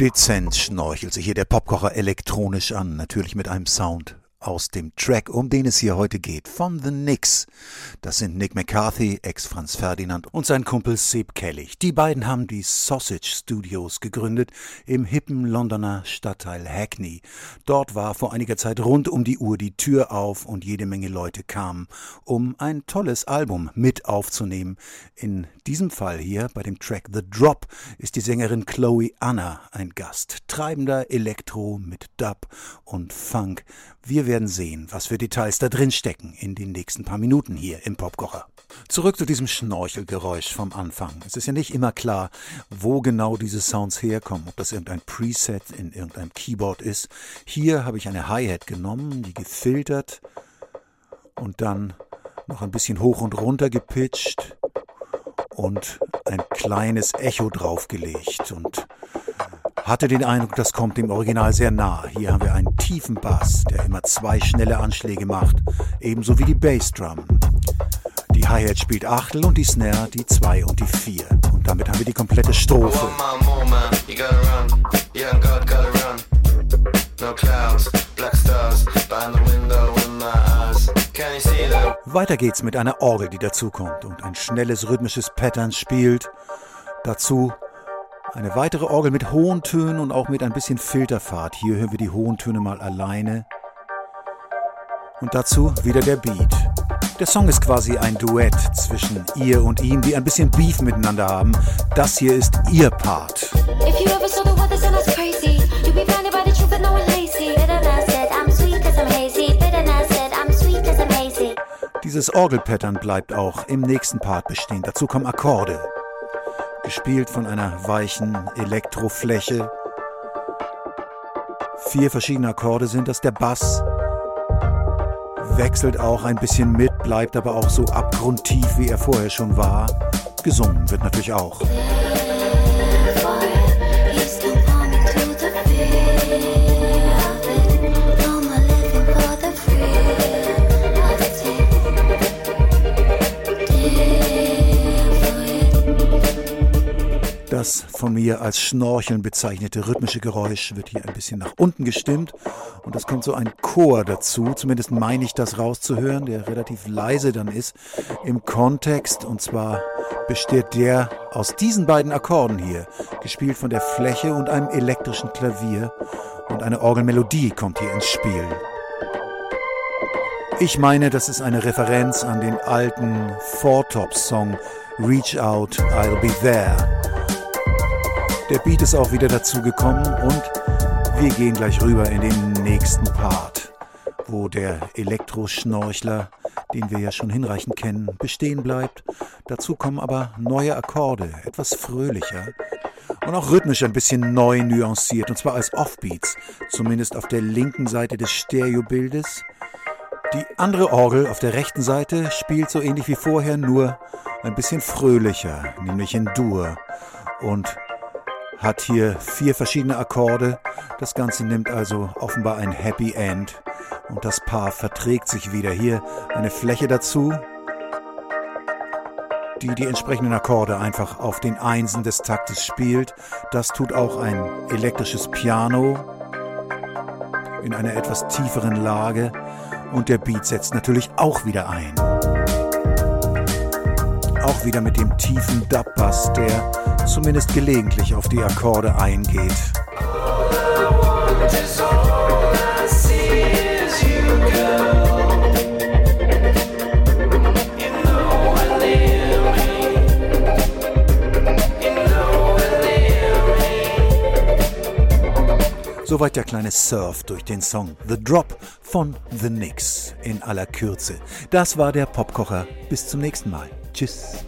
Dezent schnorchelt sich hier der Popkocher elektronisch an, natürlich mit einem Sound aus dem Track, um den es hier heute geht, von The Knicks. Das sind Nick McCarthy, Ex-Franz Ferdinand und sein Kumpel Seb Kellig. Die beiden haben die Sausage Studios gegründet im hippen Londoner Stadtteil Hackney. Dort war vor einiger Zeit rund um die Uhr die Tür auf und jede Menge Leute kamen, um ein tolles Album mit aufzunehmen. In diesem Fall hier bei dem Track The Drop ist die Sängerin Chloe Anna ein Gast. Treibender Elektro mit Dub und Funk. Wir werden sehen, was für Details da drin stecken in den nächsten paar Minuten hier im Popkocher. Zurück zu diesem Schnorchelgeräusch vom Anfang. Es ist ja nicht immer klar, wo genau diese Sounds herkommen, ob das irgendein Preset in irgendeinem Keyboard ist. Hier habe ich eine Hi-Hat genommen, die gefiltert und dann noch ein bisschen hoch und runter gepitcht und ein kleines Echo draufgelegt und hatte den Eindruck, das kommt dem Original sehr nah. Hier haben wir einen tiefen Bass, der immer zwei schnelle Anschläge macht, ebenso wie die Bassdrum. Die Hi-Hat spielt Achtel und die Snare die zwei und die vier. Und damit haben wir die komplette Strophe. Weiter geht's mit einer Orgel, die dazukommt und ein schnelles rhythmisches Pattern spielt. Dazu eine weitere Orgel mit hohen Tönen und auch mit ein bisschen Filterfahrt. Hier hören wir die hohen Töne mal alleine. Und dazu wieder der Beat. Der Song ist quasi ein Duett zwischen ihr und ihm, die ein bisschen Beef miteinander haben. Das hier ist ihr Part. Dieses Orgelpattern bleibt auch im nächsten Part bestehen. Dazu kommen Akkorde gespielt von einer weichen Elektrofläche. Vier verschiedene Akkorde sind das. Der Bass wechselt auch ein bisschen mit, bleibt aber auch so abgrundtief, wie er vorher schon war. Gesungen wird natürlich auch. Das von mir als Schnorcheln bezeichnete rhythmische Geräusch wird hier ein bisschen nach unten gestimmt und es kommt so ein Chor dazu, zumindest meine ich das rauszuhören, der relativ leise dann ist im Kontext und zwar besteht der aus diesen beiden Akkorden hier, gespielt von der Fläche und einem elektrischen Klavier und eine Orgelmelodie kommt hier ins Spiel. Ich meine, das ist eine Referenz an den alten Four Tops Song Reach Out, I'll Be There. Der Beat ist auch wieder dazugekommen und wir gehen gleich rüber in den nächsten Part, wo der Elektroschnorchler, den wir ja schon hinreichend kennen, bestehen bleibt. Dazu kommen aber neue Akkorde, etwas fröhlicher und auch rhythmisch ein bisschen neu nuanciert, und zwar als Offbeats, zumindest auf der linken Seite des Stereobildes. Die andere Orgel auf der rechten Seite spielt so ähnlich wie vorher, nur ein bisschen fröhlicher, nämlich in Dur. Und hat hier vier verschiedene Akkorde. Das Ganze nimmt also offenbar ein Happy End und das Paar verträgt sich wieder. Hier eine Fläche dazu, die die entsprechenden Akkorde einfach auf den Einsen des Taktes spielt. Das tut auch ein elektrisches Piano in einer etwas tieferen Lage und der Beat setzt natürlich auch wieder ein. Auch wieder mit dem tiefen Dub-Bass, der zumindest gelegentlich auf die Akkorde eingeht. Soweit der kleine Surf durch den Song The Drop von The Knicks in aller Kürze. Das war der Popkocher. Bis zum nächsten Mal. Tschüss.